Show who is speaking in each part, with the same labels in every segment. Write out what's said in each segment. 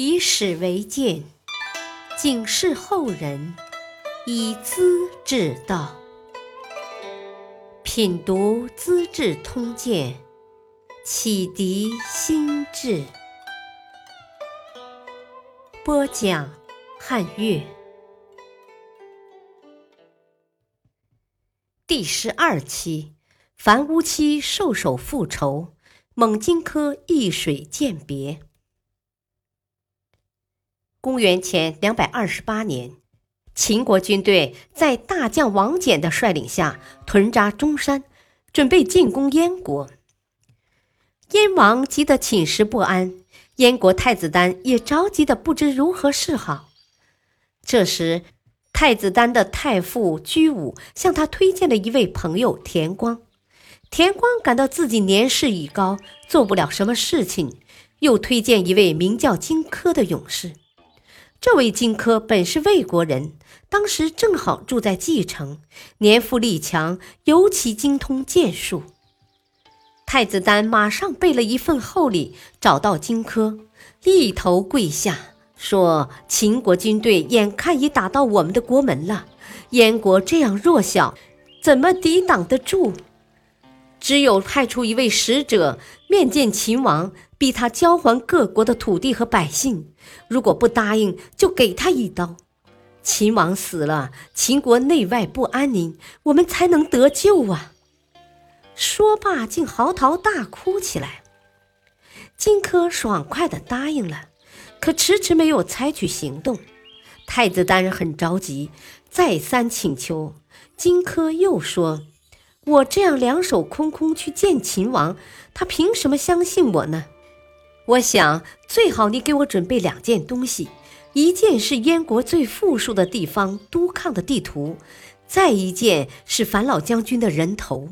Speaker 1: 以史为鉴，警示后人，以资治道。品读《资治通鉴》，启迪心智。播讲汉乐，第十二期：樊乌期受首复仇，蒙荆轲易水饯别。公元前两百二十八年，秦国军队在大将王翦的率领下屯扎中山，准备进攻燕国。燕王急得寝食不安，燕国太子丹也着急的不知如何是好。这时，太子丹的太傅居武向他推荐了一位朋友田光。田光感到自己年事已高，做不了什么事情，又推荐一位名叫荆轲的勇士。这位荆轲本是魏国人，当时正好住在蓟城，年富力强，尤其精通剑术。太子丹马上备了一份厚礼，找到荆轲，一头跪下，说：“秦国军队眼看已打到我们的国门了，燕国这样弱小，怎么抵挡得住？只有派出一位使者面见秦王。”逼他交还各国的土地和百姓，如果不答应，就给他一刀。秦王死了，秦国内外不安宁，我们才能得救啊！说罢，竟嚎啕大哭起来。荆轲爽快地答应了，可迟迟没有采取行动。太子丹很着急，再三请求。荆轲又说：“我这样两手空空去见秦王，他凭什么相信我呢？”我想最好你给我准备两件东西，一件是燕国最富庶的地方都抗的地图，再一件是樊老将军的人头。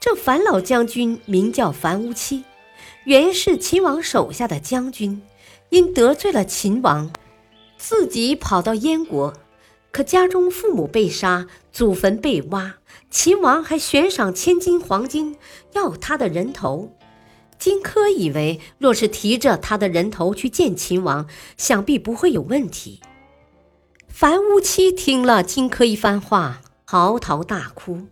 Speaker 1: 这樊老将军名叫樊无期，原是秦王手下的将军，因得罪了秦王，自己跑到燕国，可家中父母被杀，祖坟被挖，秦王还悬赏千金黄金要他的人头。荆轲以为，若是提着他的人头去见秦王，想必不会有问题。樊乌期听了荆轲一番话，嚎啕大哭，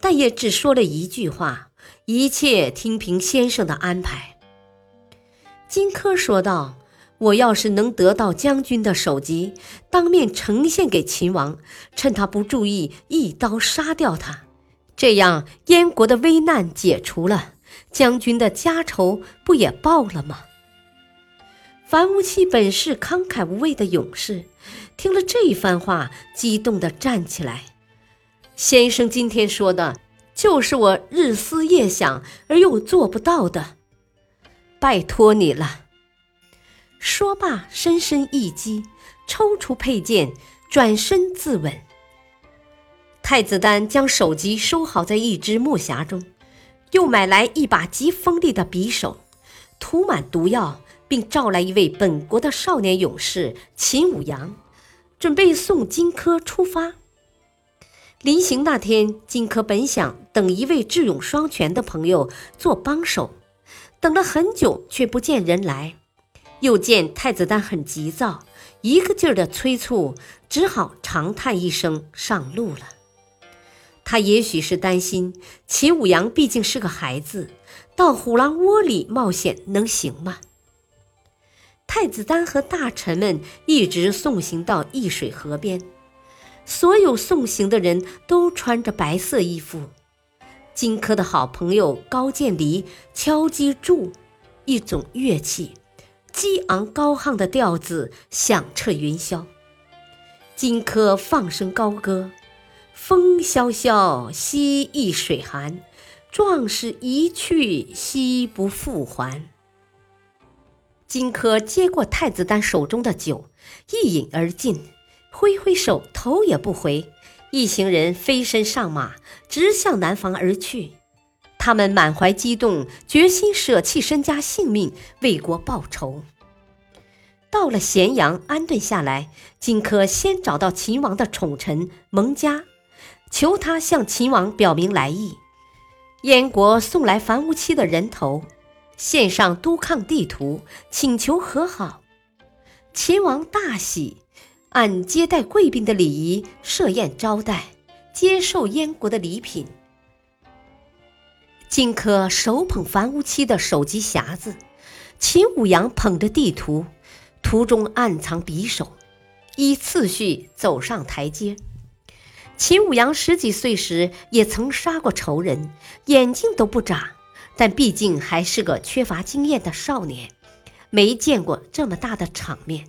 Speaker 1: 但也只说了一句话：“一切听凭先生的安排。”荆轲说道：“我要是能得到将军的首级，当面呈现给秦王，趁他不注意，一刀杀掉他，这样燕国的危难解除了。”将军的家仇不也报了吗？樊无期本是慷慨无畏的勇士，听了这一番话，激动地站起来。先生今天说的，就是我日思夜想而又做不到的，拜托你了。说罢，深深一击，抽出佩剑，转身自刎。太子丹将首级收好在一只木匣中。又买来一把极锋利的匕首，涂满毒药，并召来一位本国的少年勇士秦舞阳，准备送荆轲出发。临行那天，荆轲本想等一位智勇双全的朋友做帮手，等了很久却不见人来，又见太子丹很急躁，一个劲儿的催促，只好长叹一声，上路了。他也许是担心秦舞阳毕竟是个孩子，到虎狼窝里冒险能行吗？太子丹和大臣们一直送行到易水河边，所有送行的人都穿着白色衣服。荆轲的好朋友高渐离敲击柱，一种乐器，激昂高亢的调子响彻云霄。荆轲放声高歌。风萧萧兮易水寒，壮士一去兮不复还。荆轲接过太子丹手中的酒，一饮而尽，挥挥手，头也不回。一行人飞身上马，直向南方而去。他们满怀激动，决心舍弃身家性命，为国报仇。到了咸阳，安顿下来，荆轲先找到秦王的宠臣蒙嘉。求他向秦王表明来意。燕国送来樊无期的人头，献上督亢地图，请求和好。秦王大喜，按接待贵宾的礼仪设宴招待，接受燕国的礼品。荆轲手捧樊无期的手机匣子，秦舞阳捧着地图，图中暗藏匕首，依次序走上台阶。秦舞阳十几岁时也曾杀过仇人，眼睛都不眨，但毕竟还是个缺乏经验的少年，没见过这么大的场面。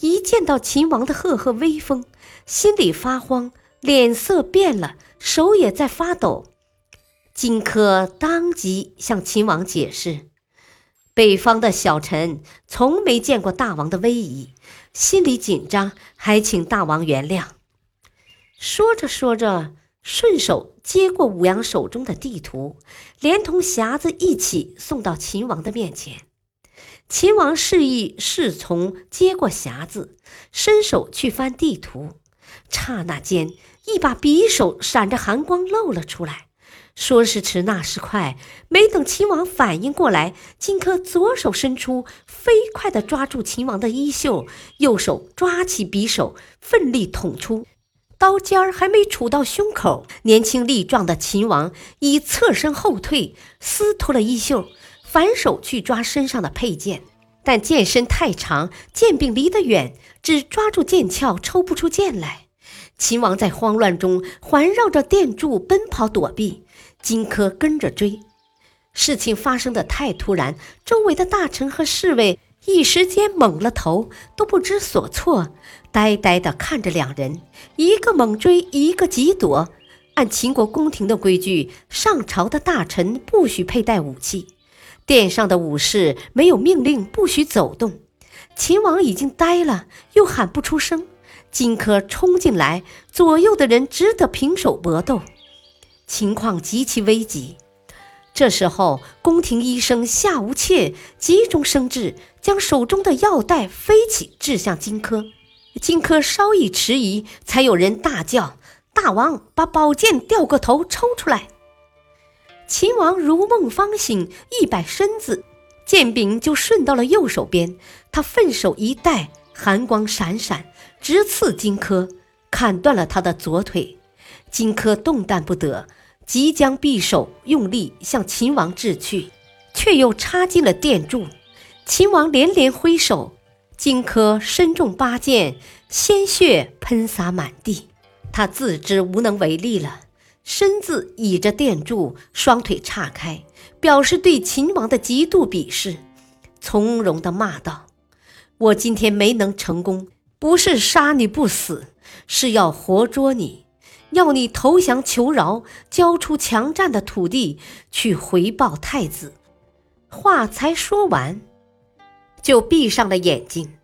Speaker 1: 一见到秦王的赫赫威风，心里发慌，脸色变了，手也在发抖。荆轲当即向秦王解释：“北方的小臣从没见过大王的威仪，心里紧张，还请大王原谅。”说着说着，顺手接过武阳手中的地图，连同匣子一起送到秦王的面前。秦王示意侍从接过匣子，伸手去翻地图，刹那间，一把匕首闪着寒光露了出来。说时迟，那时快，没等秦王反应过来，荆轲左手伸出，飞快地抓住秦王的衣袖，右手抓起匕首，奋力捅出，刀尖儿还没杵到胸口，年轻力壮的秦王已侧身后退，撕脱了衣袖，反手去抓身上的佩剑，但剑身太长，剑柄离得远，只抓住剑鞘，抽不出剑来。秦王在慌乱中环绕着殿柱奔跑躲避。荆轲跟着追，事情发生的太突然，周围的大臣和侍卫一时间懵了头，都不知所措，呆呆地看着两人，一个猛追，一个急躲。按秦国宫廷的规矩，上朝的大臣不许佩戴武器，殿上的武士没有命令不许走动。秦王已经呆了，又喊不出声。荆轲冲进来，左右的人只得平手搏斗。情况极其危急，这时候宫廷医生夏无怯急中生智，将手中的药袋飞起，掷向荆轲。荆轲稍一迟疑，才有人大叫：“大王，把宝剑掉个头抽出来！”秦王如梦方醒，一摆身子，剑柄就顺到了右手边。他奋手一带，寒光闪闪，直刺荆轲，砍断了他的左腿。荆轲动弹不得。即将匕首用力向秦王掷去，却又插进了殿柱。秦王连连挥手，荆轲身中八箭，鲜血喷洒满地。他自知无能为力了，身子倚着殿柱，双腿岔开，表示对秦王的极度鄙视，从容地骂道：“我今天没能成功，不是杀你不死，是要活捉你。”要你投降求饶，交出强占的土地，去回报太子。话才说完，就闭上了眼睛。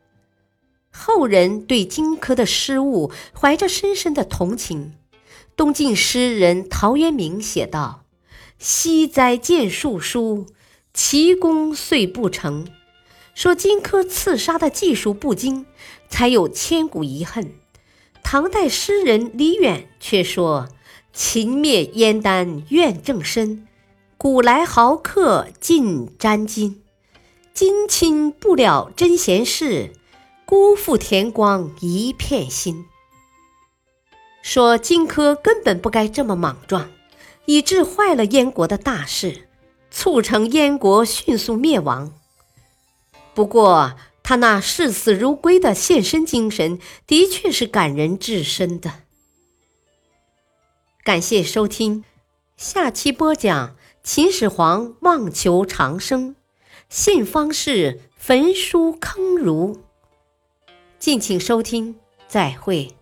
Speaker 1: 后人对荆轲的失误怀着深深的同情。东晋诗人陶渊明写道：“惜哉剑术疏，奇功遂不成。”说荆轲刺杀的技术不精，才有千古遗恨。唐代诗人李远却说：“秦灭燕丹怨正身，古来豪客尽沾巾。今亲不了真贤士，辜负田光一片心。”说荆轲根本不该这么莽撞，以致坏了燕国的大事，促成燕国迅速灭亡。不过，他那视死如归的献身精神，的确是感人至深的。感谢收听，下期播讲秦始皇妄求长生，信方士焚书坑儒。敬请收听，再会。